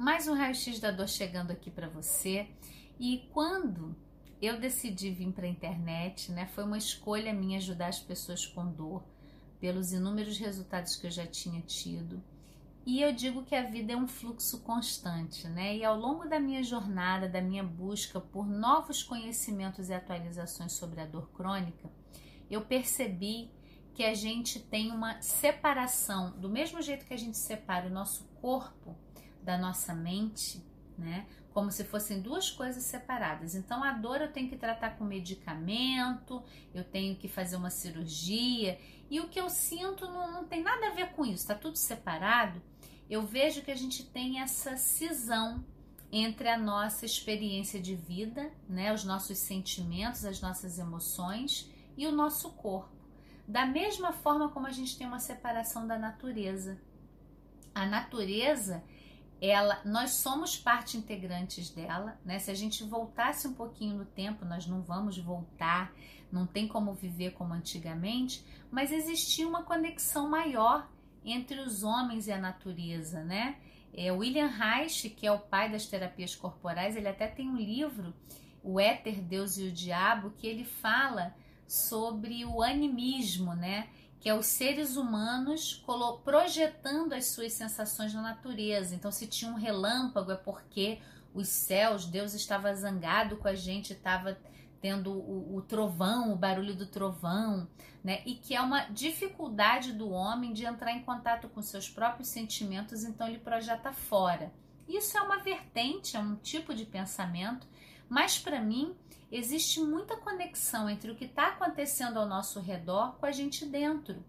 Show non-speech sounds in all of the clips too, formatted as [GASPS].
mais um raio-x da dor chegando aqui para você. E quando eu decidi vir para a internet, né, foi uma escolha minha ajudar as pessoas com dor, pelos inúmeros resultados que eu já tinha tido. E eu digo que a vida é um fluxo constante, né? E ao longo da minha jornada, da minha busca por novos conhecimentos e atualizações sobre a dor crônica, eu percebi que a gente tem uma separação, do mesmo jeito que a gente separa o nosso corpo da nossa mente, né? Como se fossem duas coisas separadas. Então, a dor eu tenho que tratar com medicamento, eu tenho que fazer uma cirurgia, e o que eu sinto não, não tem nada a ver com isso, tá tudo separado. Eu vejo que a gente tem essa cisão entre a nossa experiência de vida, né, os nossos sentimentos, as nossas emoções e o nosso corpo. Da mesma forma como a gente tem uma separação da natureza. A natureza ela, nós somos parte integrantes dela, né? Se a gente voltasse um pouquinho no tempo, nós não vamos voltar, não tem como viver como antigamente, mas existia uma conexão maior entre os homens e a natureza, né? É, William Reich, que é o pai das terapias corporais, ele até tem um livro, O Éter, Deus e o Diabo, que ele fala sobre o animismo, né? Que é os seres humanos projetando as suas sensações na natureza. Então, se tinha um relâmpago, é porque os céus, Deus estava zangado com a gente, estava tendo o, o, trovão, o barulho do trovão, né? E que é uma dificuldade do homem de entrar em contato com seus próprios sentimentos, então ele projeta fora. Isso é uma vertente, é um tipo de pensamento, mas para mim existe muita conexão entre o que está acontecendo ao nosso redor com a gente dentro.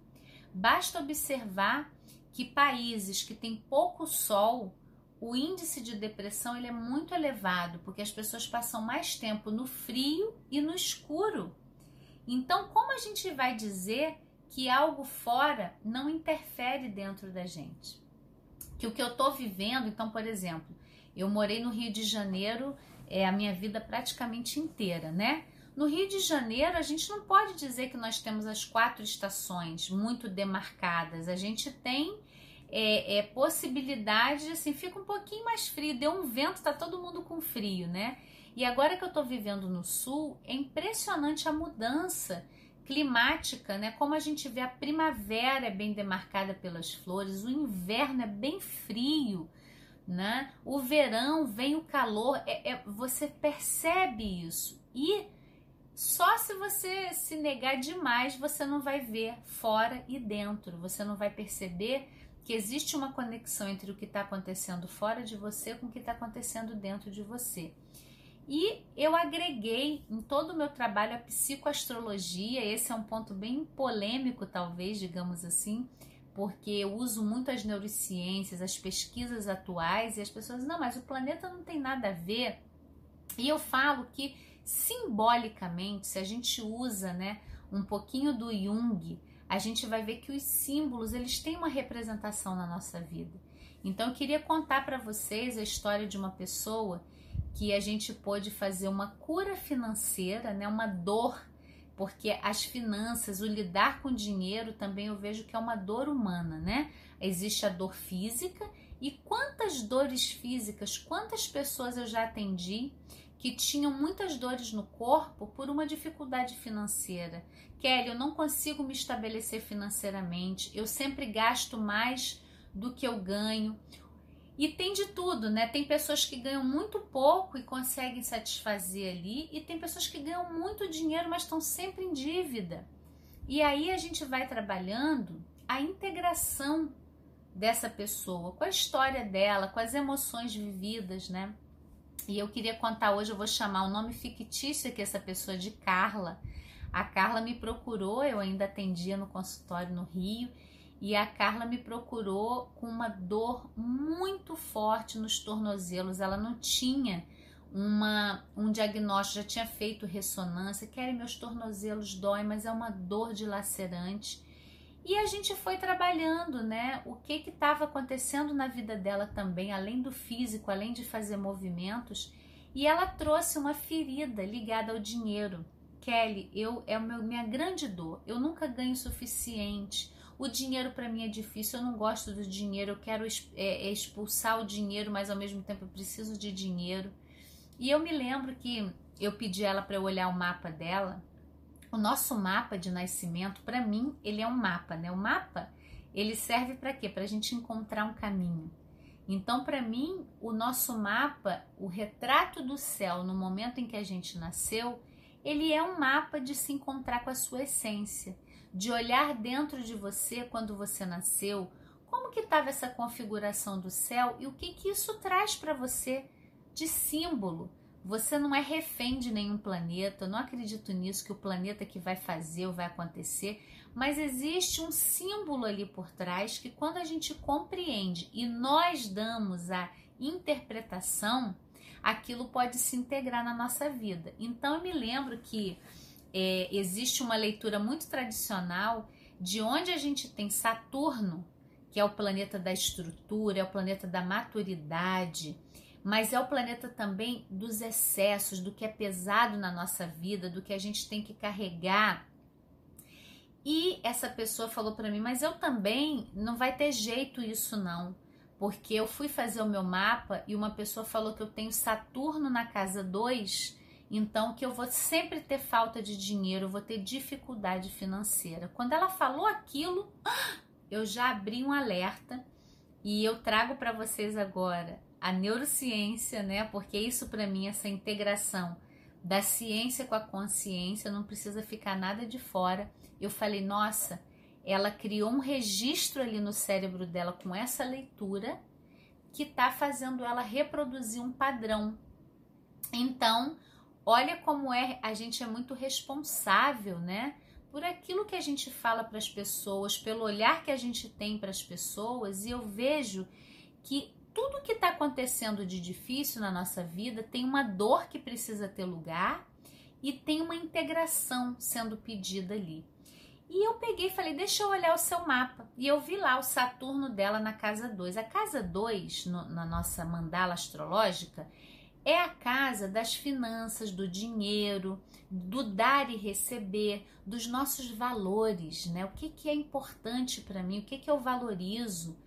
Basta observar que países que têm pouco sol, o índice de depressão ele é muito elevado, porque as pessoas passam mais tempo no frio e no escuro. Então, como a gente vai dizer que algo fora não interfere dentro da gente? Que o que eu estou vivendo, então, por exemplo, eu morei no Rio de Janeiro é a minha vida praticamente inteira, né? No Rio de Janeiro, a gente não pode dizer que nós temos as quatro estações muito demarcadas. A gente tem é, é, possibilidade, assim, fica um pouquinho mais frio. Deu um vento, tá todo mundo com frio, né? E agora que eu tô vivendo no sul, é impressionante a mudança climática, né? Como a gente vê a primavera é bem demarcada pelas flores, o inverno é bem frio né? O verão vem o calor, é, é, você percebe isso e só se você se negar demais você não vai ver fora e dentro, você não vai perceber que existe uma conexão entre o que está acontecendo fora de você com o que está acontecendo dentro de você. E eu agreguei em todo o meu trabalho a psicoastrologia, esse é um ponto bem polêmico, talvez, digamos assim, porque eu uso muito as neurociências, as pesquisas atuais, e as pessoas, não, mas o planeta não tem nada a ver. E eu falo que simbolicamente, se a gente usa, né, um pouquinho do Jung, a gente vai ver que os símbolos, eles têm uma representação na nossa vida. Então eu queria contar para vocês a história de uma pessoa que a gente pôde fazer uma cura financeira, né, uma dor porque as finanças, o lidar com dinheiro também eu vejo que é uma dor humana, né? Existe a dor física e quantas dores físicas, quantas pessoas eu já atendi que tinham muitas dores no corpo por uma dificuldade financeira. Kelly, eu não consigo me estabelecer financeiramente, eu sempre gasto mais do que eu ganho. E tem de tudo, né? Tem pessoas que ganham muito pouco e conseguem satisfazer ali, e tem pessoas que ganham muito dinheiro, mas estão sempre em dívida. E aí a gente vai trabalhando a integração dessa pessoa, com a história dela, com as emoções vividas, né? E eu queria contar hoje, eu vou chamar o nome fictício que essa pessoa de Carla. A Carla me procurou, eu ainda atendia no consultório no Rio, e a Carla me procurou com uma dor muito forte nos tornozelos. Ela não tinha uma, um diagnóstico, já tinha feito ressonância. Querem meus tornozelos dói, mas é uma dor dilacerante. E a gente foi trabalhando, né? O que estava acontecendo na vida dela também, além do físico, além de fazer movimentos. E ela trouxe uma ferida ligada ao dinheiro. Kelly, eu é meu, minha grande dor. Eu nunca ganho o suficiente o dinheiro para mim é difícil, eu não gosto do dinheiro, eu quero é, é expulsar o dinheiro, mas ao mesmo tempo eu preciso de dinheiro. E eu me lembro que eu pedi ela para eu olhar o mapa dela. O nosso mapa de nascimento, para mim, ele é um mapa, né? O mapa, ele serve para quê? Para a gente encontrar um caminho. Então, para mim, o nosso mapa, o retrato do céu no momento em que a gente nasceu, ele é um mapa de se encontrar com a sua essência, de olhar dentro de você quando você nasceu, como que estava essa configuração do céu e o que que isso traz para você de símbolo. Você não é refém de nenhum planeta, não acredito nisso que o planeta que vai fazer ou vai acontecer, mas existe um símbolo ali por trás que quando a gente compreende e nós damos a interpretação, aquilo pode se integrar na nossa vida. Então eu me lembro que é, existe uma leitura muito tradicional de onde a gente tem Saturno, que é o planeta da estrutura, é o planeta da maturidade, mas é o planeta também dos excessos, do que é pesado na nossa vida, do que a gente tem que carregar. E essa pessoa falou para mim, mas eu também não vai ter jeito isso não, porque eu fui fazer o meu mapa e uma pessoa falou que eu tenho Saturno na casa 2, então que eu vou sempre ter falta de dinheiro, vou ter dificuldade financeira. Quando ela falou aquilo, [GASPS] eu já abri um alerta e eu trago para vocês agora a neurociência, né? Porque isso para mim essa integração da ciência com a consciência, não precisa ficar nada de fora eu falei, nossa, ela criou um registro ali no cérebro dela com essa leitura que está fazendo ela reproduzir um padrão. Então, olha como é, a gente é muito responsável, né? Por aquilo que a gente fala para as pessoas, pelo olhar que a gente tem para as pessoas, e eu vejo que tudo que está acontecendo de difícil na nossa vida tem uma dor que precisa ter lugar e tem uma integração sendo pedida ali. E eu peguei e falei, deixa eu olhar o seu mapa. E eu vi lá o Saturno dela na casa 2. A casa 2, na nossa mandala astrológica, é a casa das finanças, do dinheiro, do dar e receber, dos nossos valores, né? O que, que é importante para mim, o que, que eu valorizo.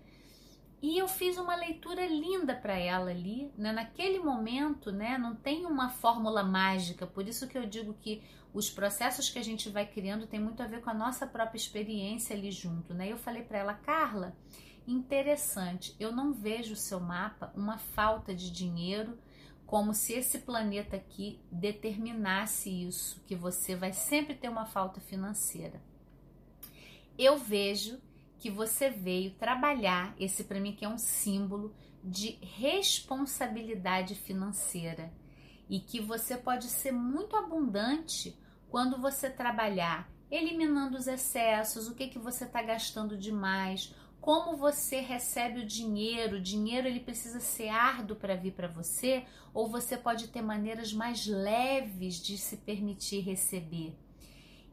E eu fiz uma leitura linda para ela ali, né? Naquele momento, né? Não tem uma fórmula mágica, por isso que eu digo que os processos que a gente vai criando tem muito a ver com a nossa própria experiência ali junto, né? Eu falei para ela, Carla, interessante, eu não vejo o seu mapa uma falta de dinheiro, como se esse planeta aqui determinasse isso, que você vai sempre ter uma falta financeira. Eu vejo que você veio trabalhar esse para mim que é um símbolo de responsabilidade financeira e que você pode ser muito abundante quando você trabalhar eliminando os excessos, o que, que você está gastando demais, como você recebe o dinheiro, o dinheiro ele precisa ser árduo para vir para você, ou você pode ter maneiras mais leves de se permitir receber.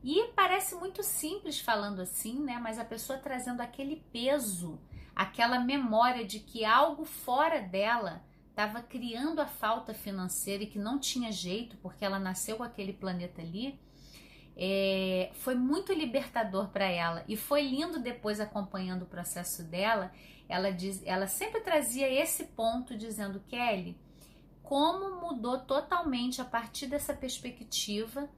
E parece muito simples falando assim, né? Mas a pessoa trazendo aquele peso, aquela memória de que algo fora dela estava criando a falta financeira e que não tinha jeito porque ela nasceu com aquele planeta ali é, foi muito libertador para ela e foi lindo depois acompanhando o processo dela. Ela diz, ela sempre trazia esse ponto dizendo Kelly, como mudou totalmente a partir dessa perspectiva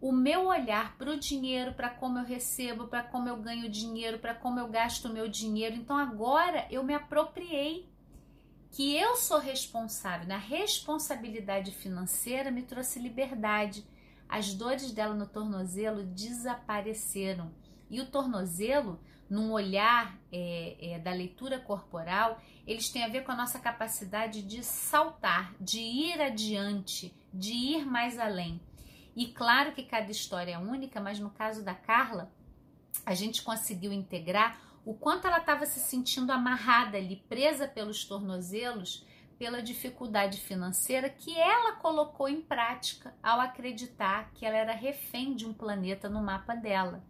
o meu olhar para o dinheiro, para como eu recebo, para como eu ganho dinheiro, para como eu gasto o meu dinheiro. Então agora eu me apropriei que eu sou responsável. Na responsabilidade financeira me trouxe liberdade as dores dela no tornozelo desapareceram. E o tornozelo, num olhar é, é, da leitura corporal, eles têm a ver com a nossa capacidade de saltar, de ir adiante, de ir mais além. E claro que cada história é única, mas no caso da Carla, a gente conseguiu integrar o quanto ela estava se sentindo amarrada ali, presa pelos tornozelos, pela dificuldade financeira que ela colocou em prática ao acreditar que ela era refém de um planeta no mapa dela.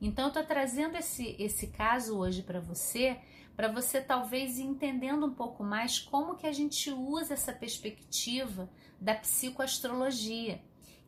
Então, eu estou trazendo esse, esse caso hoje para você, para você talvez ir entendendo um pouco mais como que a gente usa essa perspectiva da psicoastrologia,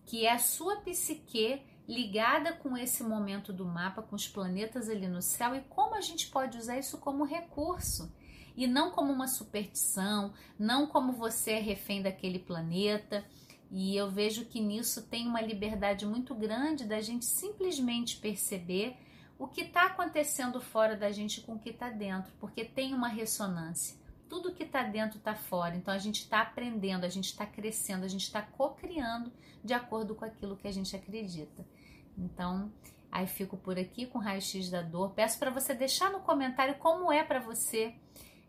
que é a sua psique ligada com esse momento do mapa, com os planetas ali no céu e como a gente pode usar isso como recurso e não como uma superstição, não como você é refém daquele planeta. E eu vejo que nisso tem uma liberdade muito grande da gente simplesmente perceber o que está acontecendo fora da gente com o que está dentro, porque tem uma ressonância. Tudo que está dentro está fora, então a gente está aprendendo, a gente está crescendo, a gente está co-criando de acordo com aquilo que a gente acredita. Então, aí fico por aqui com o raio-x da dor. Peço para você deixar no comentário como é para você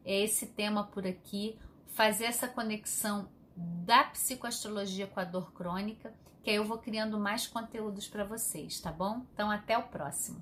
é esse tema por aqui, fazer essa conexão da psicoastrologia com a dor crônica, que aí eu vou criando mais conteúdos para vocês, tá bom? Então até o próximo.